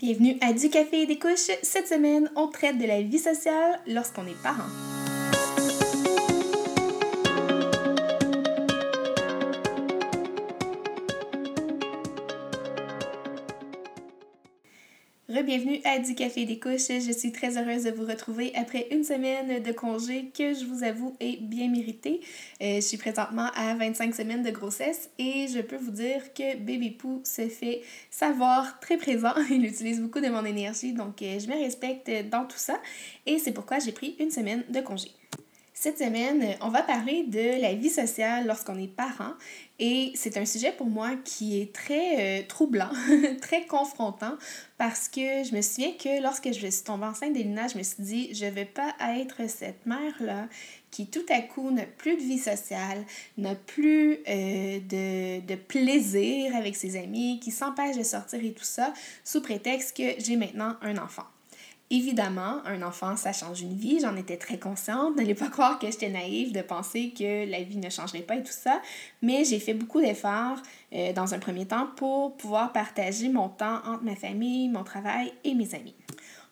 Bienvenue à Du Café et des Couches. Cette semaine, on traite de la vie sociale lorsqu'on est parent. Bienvenue à Du Café des Couches. Je suis très heureuse de vous retrouver après une semaine de congé que je vous avoue est bien méritée. Euh, je suis présentement à 25 semaines de grossesse et je peux vous dire que bébé Pou se fait savoir très présent. Il utilise beaucoup de mon énergie donc euh, je me respecte dans tout ça et c'est pourquoi j'ai pris une semaine de congé. Cette semaine, on va parler de la vie sociale lorsqu'on est parent et c'est un sujet pour moi qui est très euh, troublant, très confrontant parce que je me souviens que lorsque je suis tombée enceinte d'Elina, je me suis dit je ne vais pas être cette mère-là qui tout à coup n'a plus de vie sociale, n'a plus euh, de, de plaisir avec ses amis, qui s'empêche de sortir et tout ça sous prétexte que j'ai maintenant un enfant. Évidemment, un enfant, ça change une vie. J'en étais très consciente. N'allez pas croire que j'étais naïve de penser que la vie ne changerait pas et tout ça. Mais j'ai fait beaucoup d'efforts euh, dans un premier temps pour pouvoir partager mon temps entre ma famille, mon travail et mes amis.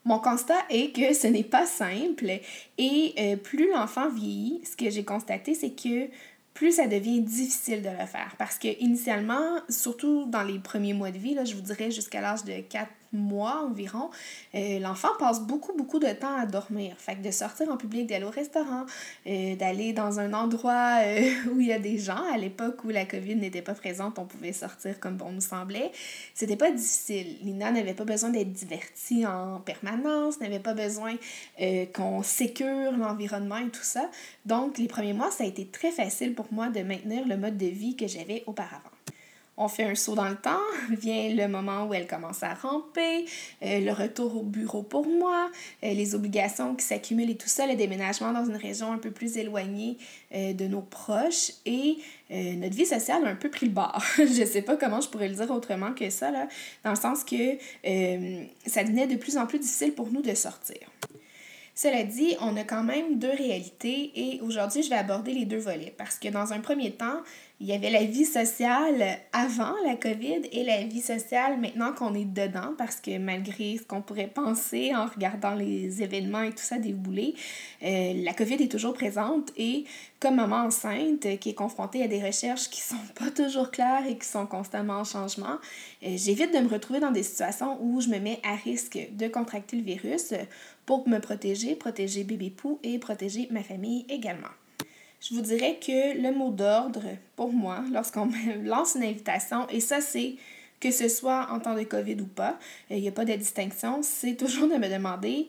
Mon constat est que ce n'est pas simple et euh, plus l'enfant vieillit, ce que j'ai constaté, c'est que plus ça devient difficile de le faire. Parce que initialement, surtout dans les premiers mois de vie, là, je vous dirais jusqu'à l'âge de 4 mois environ, euh, l'enfant passe beaucoup, beaucoup de temps à dormir. Fait que de sortir en public, d'aller au restaurant, euh, d'aller dans un endroit euh, où il y a des gens, à l'époque où la COVID n'était pas présente, on pouvait sortir comme bon nous semblait, c'était pas difficile. Lina n'avait pas besoin d'être divertie en permanence, n'avait pas besoin qu'on sécure l'environnement et tout ça. Donc, les premiers mois, ça a été très facile pour moi de maintenir le mode de vie que j'avais auparavant. On fait un saut dans le temps, vient le moment où elle commence à ramper, euh, le retour au bureau pour moi, euh, les obligations qui s'accumulent et tout ça, le déménagement dans une région un peu plus éloignée euh, de nos proches et notre vie sociale a un peu pris le bord. je sais pas comment je pourrais le dire autrement que ça, dans le sens que ça devenait de plus en plus difficile pour nous de sortir. Cela dit, on a quand même deux réalités et aujourd'hui, je vais aborder les deux volets parce que dans un premier temps, il y avait la vie sociale avant la COVID et la vie sociale maintenant qu'on est dedans, parce que malgré ce qu'on pourrait penser en regardant les événements et tout ça débouler, euh, la COVID est toujours présente et comme maman enceinte qui est confrontée à des recherches qui sont pas toujours claires et qui sont constamment en changement, euh, j'évite de me retrouver dans des situations où je me mets à risque de contracter le virus pour me protéger, protéger bébé pou et protéger ma famille également. Je vous dirais que le mot d'ordre, pour moi, lorsqu'on me lance une invitation, et ça c'est que ce soit en temps de COVID ou pas, il n'y a pas de distinction, c'est toujours de me demander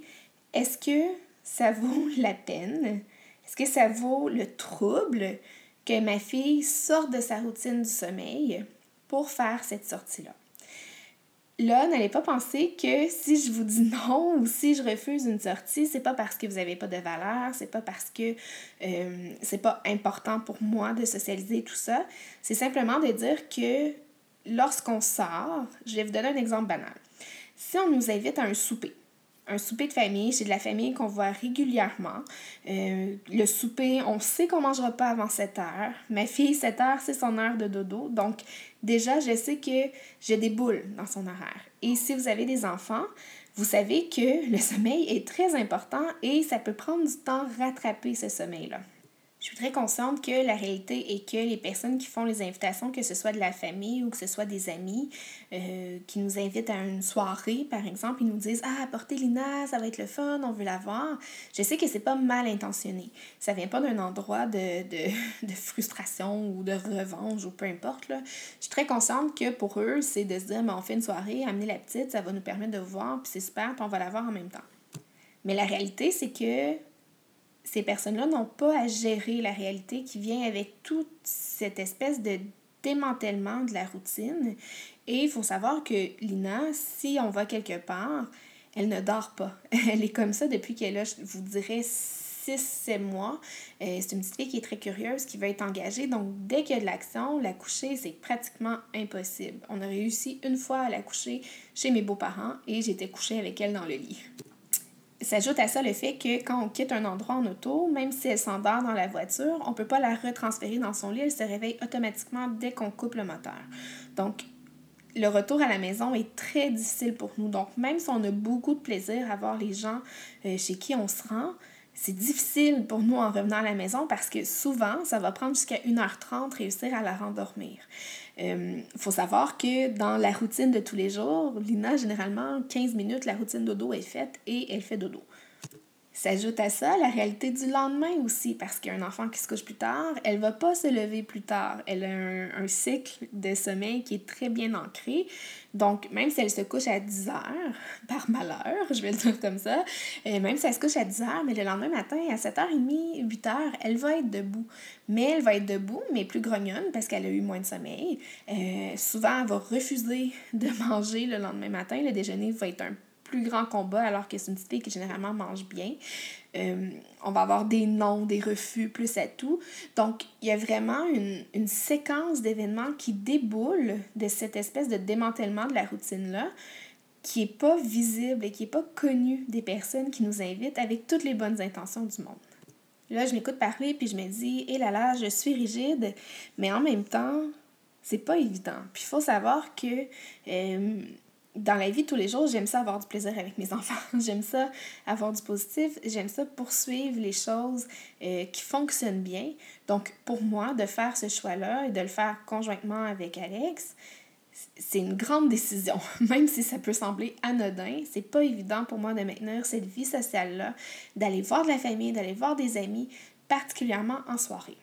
est-ce que ça vaut la peine? Est-ce que ça vaut le trouble que ma fille sorte de sa routine du sommeil pour faire cette sortie-là? Là, n'allez pas penser que si je vous dis non ou si je refuse une sortie, c'est pas parce que vous n'avez pas de valeur, c'est pas parce que euh, c'est pas important pour moi de socialiser tout ça. C'est simplement de dire que lorsqu'on sort, je vais vous donner un exemple banal. Si on nous invite à un souper, un souper de famille, c'est de la famille qu'on voit régulièrement. Euh, le souper, on sait qu'on ne mangera pas avant 7 heures. Ma fille, 7 heures, c'est son heure de dodo. Donc, déjà, je sais que j'ai des boules dans son horaire. Et si vous avez des enfants, vous savez que le sommeil est très important et ça peut prendre du temps rattraper ce sommeil-là. Je suis très consciente que la réalité est que les personnes qui font les invitations, que ce soit de la famille ou que ce soit des amis, euh, qui nous invitent à une soirée, par exemple, ils nous disent Ah, apportez Lina, ça va être le fun, on veut la voir. Je sais que c'est pas mal intentionné. Ça vient pas d'un endroit de, de, de, frustration ou de revanche ou peu importe. Là. Je suis très consciente que pour eux, c'est de se dire Mais on fait une soirée, amener la petite, ça va nous permettre de voir, puis c'est super, puis on va la voir en même temps. Mais la réalité, c'est que ces personnes-là n'ont pas à gérer la réalité qui vient avec toute cette espèce de démantèlement de la routine. Et il faut savoir que Lina, si on va quelque part, elle ne dort pas. Elle est comme ça depuis qu'elle a, je vous dirais, 6-7 mois. Euh, c'est une petite fille qui est très curieuse, qui va être engagée. Donc, dès qu'il y a de l'action, la coucher, c'est pratiquement impossible. On a réussi une fois à la coucher chez mes beaux-parents et j'étais couchée avec elle dans le lit. S'ajoute à ça le fait que quand on quitte un endroit en auto, même si elle s'endort dans la voiture, on ne peut pas la retransférer dans son lit, elle se réveille automatiquement dès qu'on coupe le moteur. Donc, le retour à la maison est très difficile pour nous. Donc, même si on a beaucoup de plaisir à voir les gens euh, chez qui on se rend, c'est difficile pour nous en revenant à la maison parce que souvent, ça va prendre jusqu'à 1h30 réussir à la rendormir. Il euh, faut savoir que dans la routine de tous les jours, Lina, généralement, 15 minutes, la routine dodo est faite et elle fait dodo. S'ajoute à ça la réalité du lendemain aussi, parce qu'un enfant qui se couche plus tard, elle va pas se lever plus tard. Elle a un, cycle de sommeil qui est très bien ancré. Donc, même si elle se couche à 10 heures, par malheur, je vais le dire comme ça, euh, même si elle se couche à 10 heures, mais le lendemain matin, à 7h30, 8h, elle va être debout. Mais elle va être debout, mais plus grognonne parce qu'elle a eu moins de sommeil. Euh, souvent, elle va refuser de manger le lendemain matin. Le déjeuner va être un plus grand combat alors que c'est une fille qui généralement mange bien. Euh, on va avoir des noms, des refus, plus à tout. Donc, il y a vraiment une, une séquence d'événements qui déboule de cette espèce de démantèlement de la routine-là qui n'est pas visible et qui n'est pas connue des personnes qui nous invitent avec toutes les bonnes intentions du monde. Là, je m'écoute parler puis je me dis, hé là là, je suis rigide, mais en même temps, c'est pas évident. Puis il faut savoir que euh, dans la vie de tous les jours, j'aime ça avoir du plaisir avec mes enfants. j'aime ça avoir du positif. J'aime ça poursuivre les choses euh, qui fonctionnent bien. Donc, pour moi, de faire ce choix-là et de le faire conjointement avec Alex, c'est une grande décision. Même si ça peut sembler anodin, c'est pas évident pour moi de maintenir cette vie sociale-là, d'aller voir de la famille, d'aller voir des amis, particulièrement en soirée.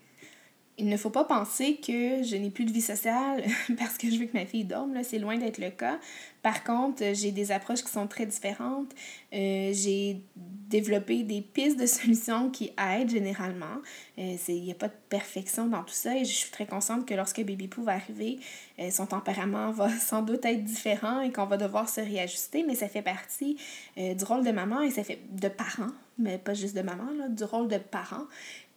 Il ne faut pas penser que je n'ai plus de vie sociale parce que je veux que ma fille dorme. C'est loin d'être le cas. Par contre, j'ai des approches qui sont très différentes. Euh, j'ai développé des pistes de solutions qui aident généralement. Euh, il n'y a pas de perfection dans tout ça et je suis très consciente que lorsque Baby Poo va arriver, euh, son tempérament va sans doute être différent et qu'on va devoir se réajuster, mais ça fait partie du rôle de maman et ça fait de parent, mais pas juste de maman, là, du rôle de parent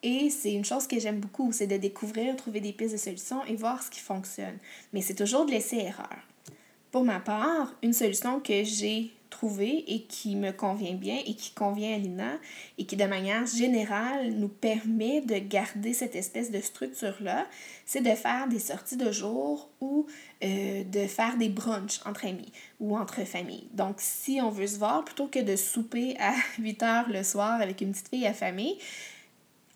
et c'est une chose que j'aime beaucoup, c'est de découvrir, trouver des pistes de solutions et voir ce qui fonctionne. Mais c'est toujours de laisser erreur. Pour ma part, une solution que j'ai trouvée et qui me convient bien et qui convient à Lina et qui de manière générale nous permet de garder cette espèce de structure-là, c'est de faire des sorties de jour ou euh, de faire des brunchs entre amis ou entre familles. Donc si on veut se voir, plutôt que de souper à 8 heures le soir avec une petite fille affamée,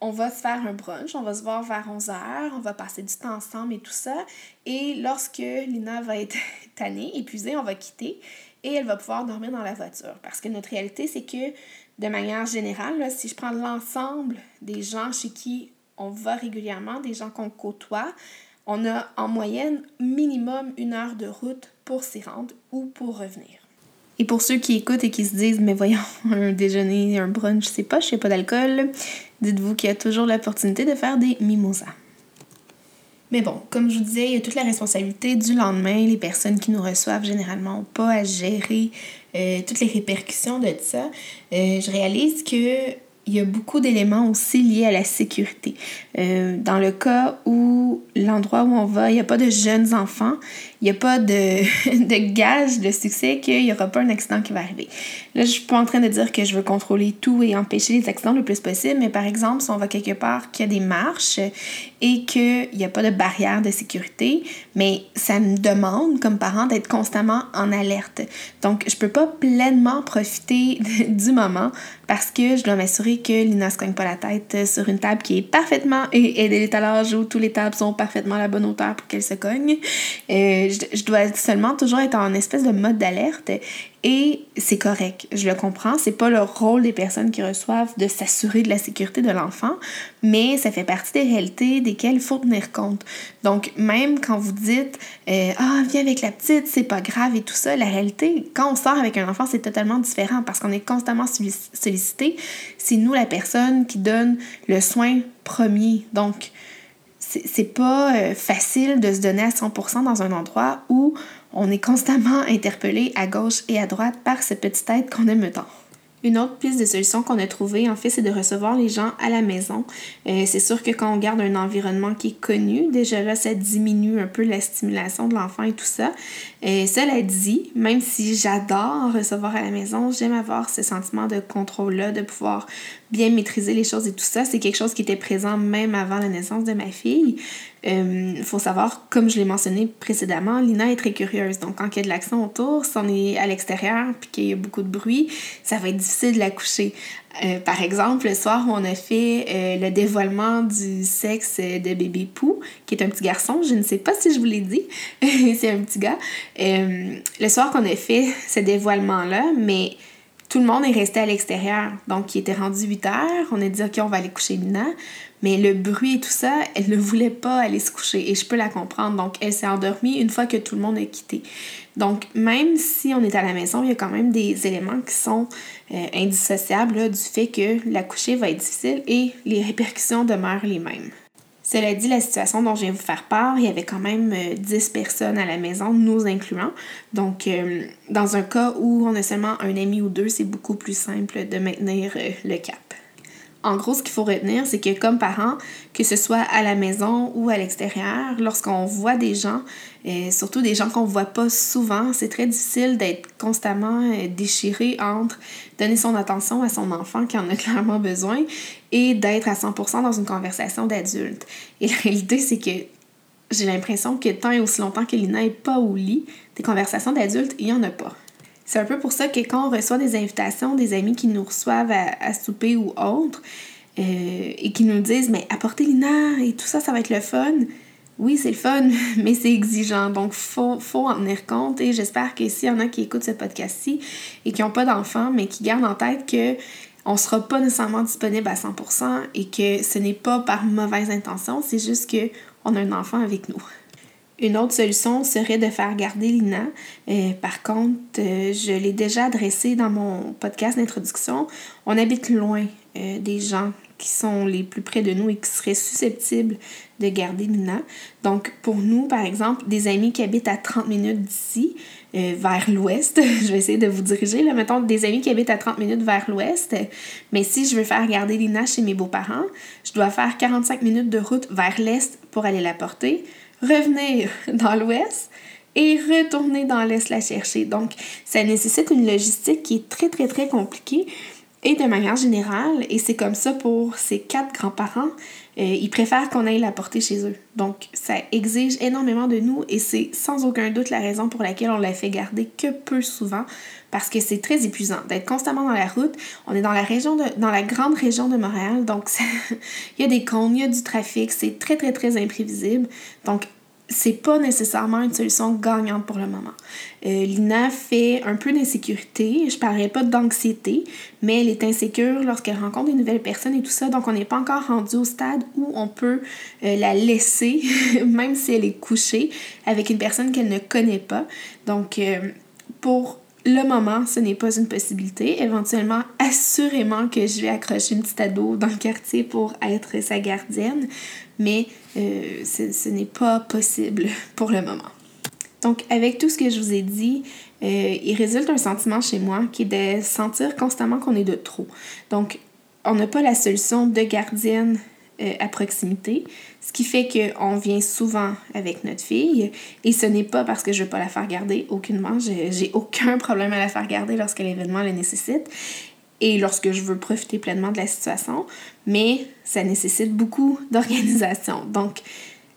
on va se faire un brunch, on va se voir vers 11h, on va passer du temps ensemble et tout ça. Et lorsque Lina va être tannée, épuisée, on va quitter et elle va pouvoir dormir dans la voiture. Parce que notre réalité, c'est que de manière générale, si je prends l'ensemble des gens chez qui on va régulièrement, des gens qu'on côtoie, on a en moyenne minimum une heure de route pour s'y rendre ou pour revenir. Et pour ceux qui écoutent et qui se disent, mais voyons, un déjeuner, un brunch, c'est pas, je sais pas d'alcool, dites-vous qu'il y a toujours l'opportunité de faire des mimosas. Mais bon, comme je vous disais, il y a toute la responsabilité du lendemain. Les personnes qui nous reçoivent généralement n'ont pas à gérer euh, toutes les répercussions de ça. Euh, je réalise que il y a beaucoup d'éléments aussi liés à la sécurité. Euh, dans le cas où l'endroit où on va, il n'y a pas de jeunes enfants, il n'y a pas de, de gage de succès qu'il n'y aura pas un accident qui va arriver. Là, je suis pas en train de dire que je veux contrôler tout et empêcher les accidents le plus possible, mais par exemple, si on va quelque part qu'il y a des marches et qu'il n'y a pas de barrière de sécurité, mais ça me demande comme parent d'être constamment en alerte. Donc, je peux pas pleinement profiter du moment parce que je dois m'assurer que Lina se cogne pas la tête sur une table qui est parfaitement et, étalages où toutes les tables sont parfaitement à la bonne hauteur pour qu'elle se cogne. Euh, je, dois seulement toujours être en espèce de mode d'alerte et c'est correct, je le comprends. C'est pas le rôle des personnes qui reçoivent de s'assurer de la sécurité de l'enfant, mais ça fait partie des réalités desquelles il faut tenir compte. Donc, même quand vous dites euh, Ah, viens avec la petite, c'est pas grave et tout ça, la réalité, quand on sort avec un enfant, c'est totalement différent parce qu'on est constamment sollicité. C'est nous la personne qui donne le soin premier. Donc, c'est pas euh, facile de se donner à 100% dans un endroit où on est constamment interpellé à gauche et à droite par cette petite tête qu'on aime tant. Une autre piste de solution qu'on a trouvée, en fait, c'est de recevoir les gens à la maison. Euh, c'est sûr que quand on garde un environnement qui est connu, déjà là, ça diminue un peu la stimulation de l'enfant et tout ça. Et cela dit, même si j'adore recevoir à la maison, j'aime avoir ce sentiment de contrôle-là, de pouvoir bien maîtriser les choses et tout ça. C'est quelque chose qui était présent même avant la naissance de ma fille. Il euh, faut savoir, comme je l'ai mentionné précédemment, Lina est très curieuse. Donc, quand il y a de l'action autour, si on est à l'extérieur puis qu'il y a beaucoup de bruit, ça va être difficile de la coucher. Euh, par exemple, le soir où on a fait euh, le dévoilement du sexe de bébé Pou, qui est un petit garçon, je ne sais pas si je vous l'ai dit, c'est un petit gars. le soir qu'on a fait ce dévoilement-là, mais tout le monde est resté à l'extérieur. Donc, il était rendu 8 heures. On a dit, OK, on va aller coucher Lina. Mais le bruit et tout ça, elle ne voulait pas aller se coucher. Et je peux la comprendre. Donc, elle s'est endormie une fois que tout le monde a quitté. Donc, même si on est à la maison, il y a quand même des éléments qui sont euh, indissociables du fait que la coucher va être difficile et les répercussions demeurent les mêmes. Cela dit, la situation dont je viens vous faire part, il y avait quand même 10 euh, personnes à la maison, nous incluant. Donc, euh, dans un cas où on a seulement un ami ou deux, c'est beaucoup plus simple de maintenir euh, le cap. En gros, ce qu'il faut retenir, c'est que comme parents, que ce soit à la maison ou à l'extérieur, lorsqu'on voit des gens, et surtout des gens qu'on ne voit pas souvent, c'est très difficile d'être constamment euh, déchiré entre donner son attention à son enfant qui en a clairement besoin et d'être à 100% dans une conversation d'adulte. Et la réalité, c'est que j'ai l'impression que tant et aussi longtemps que Lina n'est pas au lit, des conversations d'adultes, il n'y en a pas. C'est un peu pour ça que quand on reçoit des invitations, des amis qui nous reçoivent à, souper ou autre, euh, et qui nous disent Mais apportez Lina et tout ça, ça va être le fun. Oui, c'est le fun, mais c'est exigeant. Donc, faut, faut, en tenir compte. Et j'espère que s'il y en a qui écoutent ce podcast-ci et qui n'ont pas d'enfants, mais qui gardent en tête que on sera pas nécessairement disponible à 100% et que ce n'est pas par mauvaise intention, c'est juste qu'on a un enfant avec nous. Une autre solution serait de faire garder Lina. Euh, par contre, euh, je l'ai déjà adressé dans mon podcast d'introduction. On habite loin euh, des gens qui sont les plus près de nous et qui seraient susceptibles de garder Lina. Donc, pour nous, par exemple, des amis qui habitent à 30 minutes d'ici, vers l'ouest, je vais essayer de vous diriger, là, mettons des amis qui habitent à 30 minutes vers l'ouest, mais si je veux faire garder Lina chez mes beaux-parents, je dois faire 45 minutes de route vers l'est pour aller la porter revenir dans l'ouest et retourner dans l'est la chercher. Donc, ça nécessite une logistique qui est très, très, très compliquée. Et de manière générale, et c'est comme ça pour ces quatre grands-parents, euh, ils préfèrent qu'on aille la porter chez eux. Donc, ça exige énormément de nous et c'est sans aucun doute la raison pour laquelle on la fait garder que peu souvent parce que c'est très épuisant d'être constamment dans la route. On est dans la région de, dans la grande région de Montréal, donc il y a des cônes, il y a du trafic, c'est très très très imprévisible. Donc c'est pas nécessairement une solution gagnante pour le moment. Euh, Lina fait un peu d'insécurité, je parlerai pas d'anxiété, mais elle est insécure lorsqu'elle rencontre des nouvelles personnes et tout ça, donc on n'est pas encore rendu au stade où on peut euh, la laisser, même si elle est couchée, avec une personne qu'elle ne connaît pas. Donc, euh, pour le moment, ce n'est pas une possibilité. Éventuellement, assurément que je vais accrocher une petite ado dans le quartier pour être sa gardienne, mais euh, ce, n'est pas possible pour le moment. Donc, avec tout ce que je vous ai dit, euh, il résulte un sentiment chez moi qui est de sentir constamment qu'on est de trop. Donc, on n'a pas la solution de gardienne euh, à proximité, ce qui fait qu'on vient souvent avec notre fille et ce n'est pas parce que je ne veux pas la faire garder, aucunement, j'ai aucun problème à la faire garder lorsque l'événement le nécessite et lorsque je veux profiter pleinement de la situation, mais ça nécessite beaucoup d'organisation. Donc,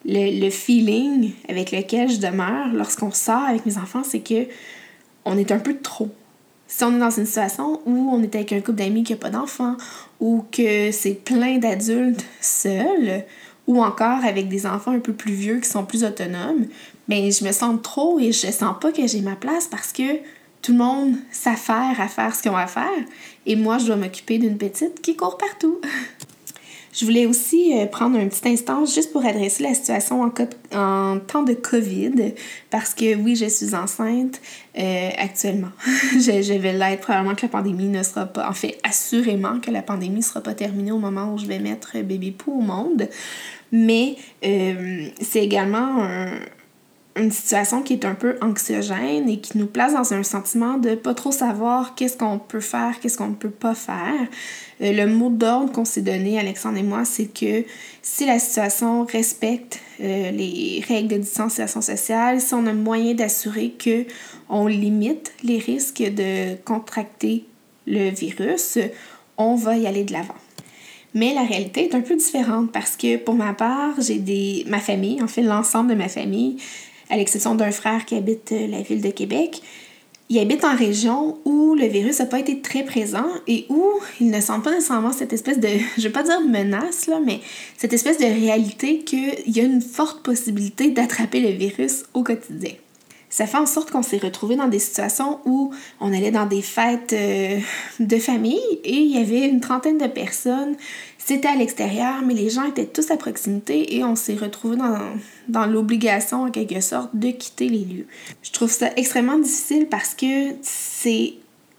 le, feeling avec lequel je demeure lorsqu'on sort avec mes enfants, c'est que on est un peu trop. Si on est dans une situation où on est avec un couple d'amis qui n'a pas d'enfants, ou que c'est plein d'adultes seuls, ou encore avec des enfants un peu plus vieux qui sont plus autonomes, ben je me sens trop et je sens pas que j'ai ma place parce que tout le monde s'affaire à faire ce qu'ils ont à faire et moi, je dois m'occuper d'une petite qui court partout. Je voulais aussi euh, prendre un petit instant juste pour adresser la situation en, temps de COVID, parce que oui, je suis enceinte euh, actuellement. je, vais l'être probablement que la pandémie ne sera pas, en fait, assurément que la pandémie ne sera pas terminée au moment où je vais mettre bébé pou au monde. Mais euh, c'est également un, une situation qui est un peu anxiogène et qui nous place dans un sentiment de pas trop savoir qu'est-ce qu'on peut faire, qu'est-ce qu'on ne peut pas faire. Euh, le mot d'ordre qu'on s'est donné, Alexandre et moi, c'est que si la situation respecte euh, les règles de distanciation sociale, si on a moyen d'assurer que on limite les risques de contracter le virus, on va y aller de l'avant. Mais la réalité est un peu différente parce que pour ma part, j'ai des ma famille, en fait l'ensemble de ma famille, à l'exception d'un frère qui habite euh, la ville de Québec, il habite en région où le virus n'a pas été très présent et où il ne sent pas nécessairement cette espèce de, je ne vais pas dire menace, là, mais cette espèce de réalité qu'il y a une forte possibilité d'attraper le virus au quotidien. Ça fait en sorte qu'on s'est retrouvé dans des situations où on allait dans des fêtes euh, de famille et il y avait une trentaine de personnes c'était à l'extérieur, mais les gens étaient tous à proximité et on s'est retrouvés dans, dans l'obligation, en quelque sorte, de quitter les lieux. Je trouve ça extrêmement difficile parce que c'est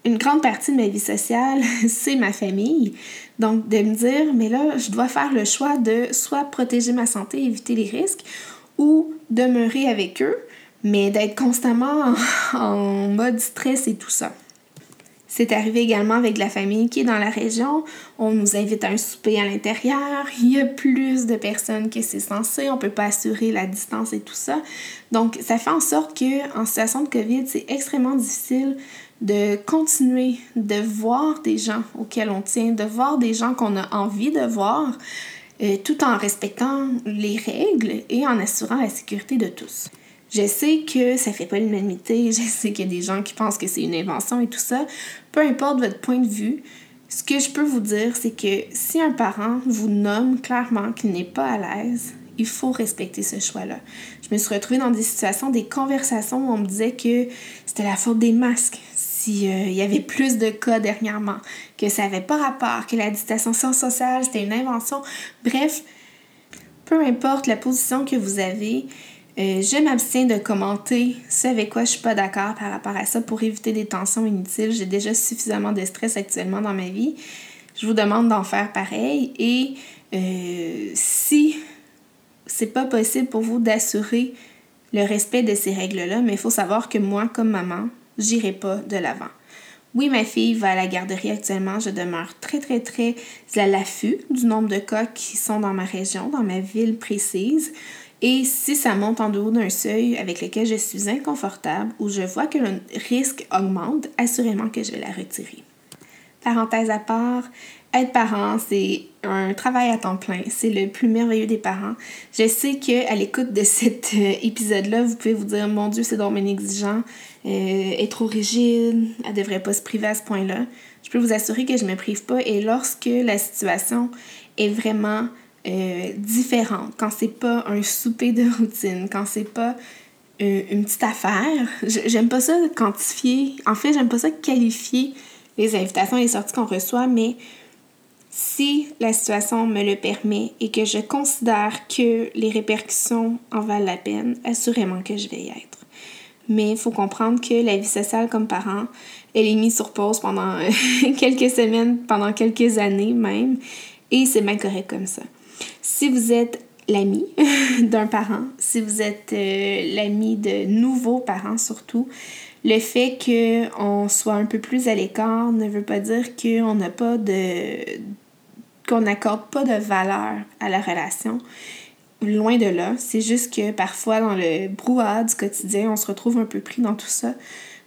une grande partie de ma vie sociale, c'est ma famille. Donc, de me dire, mais là, je dois faire le choix de soit protéger ma santé, éviter les risques, ou demeurer avec eux, mais d'être constamment en mode stress et tout ça. C'est arrivé également avec la famille qui est dans la région. On nous invite à un souper à l'intérieur. Il y a plus de personnes que c'est censé. On peut pas assurer la distance et tout ça. Donc, ça fait en sorte que situation de COVID, c'est extrêmement difficile de continuer de voir des gens auxquels on tient, de voir des gens qu'on a envie de voir, euh, tout en respectant les règles et en assurant la sécurité de tous. Je sais que ça fait pas l'unanimité, je sais qu'il y a des gens qui pensent que c'est une invention et tout ça. Peu importe votre point de vue, ce que je peux vous dire, c'est que si un parent vous nomme clairement qu'il n'est pas à l'aise, il faut respecter ce choix-là. Je me suis retrouvée dans des situations, des conversations où on me disait que c'était la faute des masques, s'il euh, y avait plus de cas dernièrement, que ça n'avait pas rapport, que la distanciation sociale, c'était une invention. Bref, peu importe la position que vous avez, euh, je m'abstiens de commenter ce avec quoi je suis pas d'accord par rapport à ça pour éviter des tensions inutiles. J'ai déjà suffisamment de stress actuellement dans ma vie. Je vous demande d'en faire pareil et euh, si c'est pas possible pour vous d'assurer le respect de ces règles-là, mais il faut savoir que moi, comme maman, j'irai pas de l'avant. Oui, ma fille va à la garderie actuellement. Je demeure très, très, très à l'affût du nombre de cas qui sont dans ma région, dans ma ville précise. Et si ça monte en dehors d'un seuil avec lequel je suis inconfortable ou je vois que le risque augmente, assurément que je vais la retirer. Parenthèse à part, être parent, c'est un travail à temps plein. C'est le plus merveilleux des parents. Je sais qu'à l'écoute de cet euh, épisode-là, vous pouvez vous dire Mon Dieu, c'est dommage exigeant, euh, est trop rigide, elle devrait pas se priver à ce point-là. Je peux vous assurer que je me prive pas et lorsque la situation est vraiment euh, différente, quand c'est pas un souper de routine, quand c'est pas euh, une petite affaire. J'aime pas ça quantifier. En fait, j'aime pas ça qualifier les invitations et les sorties qu'on reçoit, mais si la situation me le permet et que je considère que les répercussions en valent la peine, assurément que je vais y être. Mais il faut comprendre que la vie sociale comme parent, elle est mise sur pause pendant quelques semaines, pendant quelques années même, et c'est bien correct comme ça. Si vous êtes l'ami d'un parent, si vous êtes euh, l'ami de nouveaux parents surtout, le fait qu'on soit un peu plus à l'écart ne veut pas dire qu'on n'a pas de qu'on n'accorde pas de valeur à la relation. Loin de là, c'est juste que parfois dans le brouhaha du quotidien, on se retrouve un peu pris dans tout ça.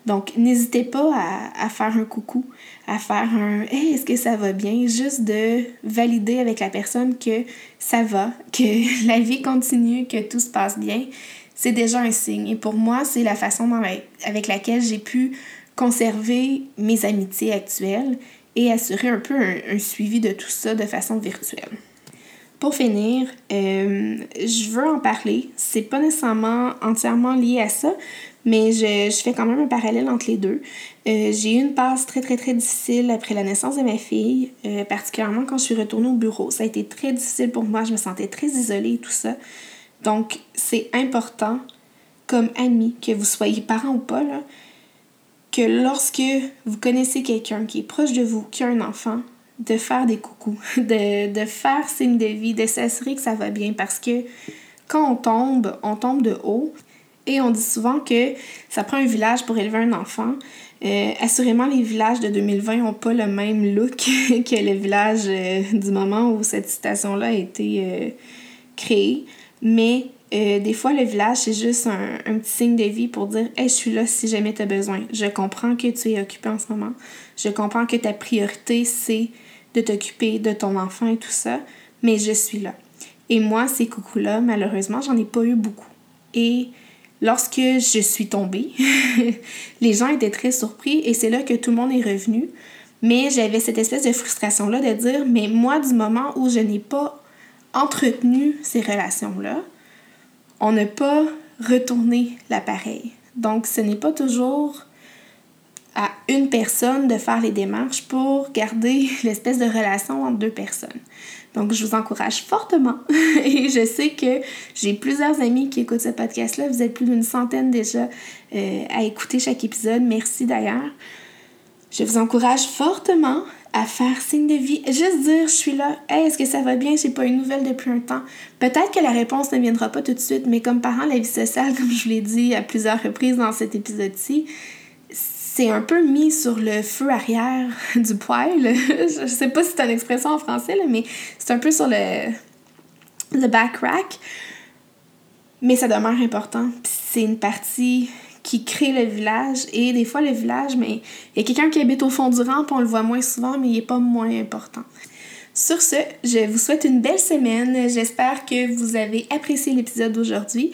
Donc, n'hésitez pas à, faire un coucou, à faire un est-ce que ça va bien? Juste de valider avec la personne que ça va, que la vie continue, que tout se passe bien. C'est déjà un signe. Et pour moi, c'est la façon avec laquelle j'ai pu conserver mes amitiés actuelles et assurer un peu un, suivi de tout ça de façon virtuelle. Pour finir, euh, je veux en parler. C'est pas nécessairement entièrement lié à ça, mais je, je, fais quand même un parallèle entre les deux. Euh, j'ai eu une passe très, très, très difficile après la naissance de ma fille, euh, particulièrement quand je suis retournée au bureau. Ça a été très difficile pour moi. Je me sentais très isolée et tout ça. Donc, c'est important, comme ami, que vous soyez parent ou pas, là, que lorsque vous connaissez quelqu'un qui est proche de vous, qui a un enfant, de faire des coucous, de, de faire signe de vie, de s'assurer que ça va bien parce que quand on tombe, on tombe de haut. Et on dit souvent que ça prend un village pour élever un enfant. Euh, assurément, les villages de 2020 n'ont pas le même look que le village euh, du moment où cette citation-là a été euh, créée. Mais des fois, le village, c'est juste un, un, petit signe de vie pour dire Hey, je suis là si jamais tu as besoin. Je comprends que tu es occupé en ce moment. Je comprends que ta priorité, c'est de t'occuper de ton enfant et tout ça, mais je suis là. Et moi, ces coucous-là, malheureusement, j'en ai pas eu beaucoup. Et lorsque je suis tombée, les gens étaient très surpris et c'est là que tout le monde est revenu. Mais j'avais cette espèce de frustration-là de dire, mais moi, du moment où je n'ai pas entretenu ces relations-là, on n'a pas retourné l'appareil. Donc, ce n'est pas toujours à une personne de faire les démarches pour garder l'espèce de relation entre deux personnes. Donc, je vous encourage fortement. Et je sais que j'ai plusieurs amis qui écoutent ce podcast-là. Vous êtes plus d'une centaine déjà euh, à écouter chaque épisode. Merci d'ailleurs. Je vous encourage fortement à faire signe de vie. Juste dire, je suis là. Hey, est-ce que ça va bien? J'ai pas une nouvelle depuis un temps. Peut-être que la réponse ne viendra pas tout de suite, mais comme parent, la vie sociale, comme je vous l'ai dit à plusieurs reprises dans cet épisode-ci, c'est un peu mis sur le feu arrière du poêle. je sais pas si c'est une expression en français, mais c'est un peu sur le, le back rack. Mais ça demeure important. C'est une partie qui crée le village. Et des fois, le village, mais il y a quelqu'un qui habite au fond du rang, on le voit moins souvent, mais il n'est pas moins important. Sur ce, je vous souhaite une belle semaine. J'espère que vous avez apprécié l'épisode d'aujourd'hui.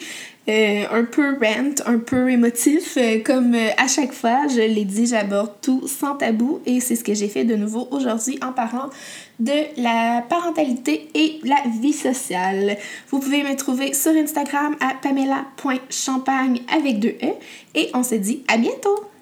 Euh, un peu rent, un peu émotif, euh, comme euh, à chaque fois, je l'ai dit, j'aborde tout sans tabou et c'est ce que j'ai fait de nouveau aujourd'hui en parlant de la parentalité et la vie sociale. Vous pouvez me trouver sur Instagram à pamela.champagne avec deux E et on se dit à bientôt!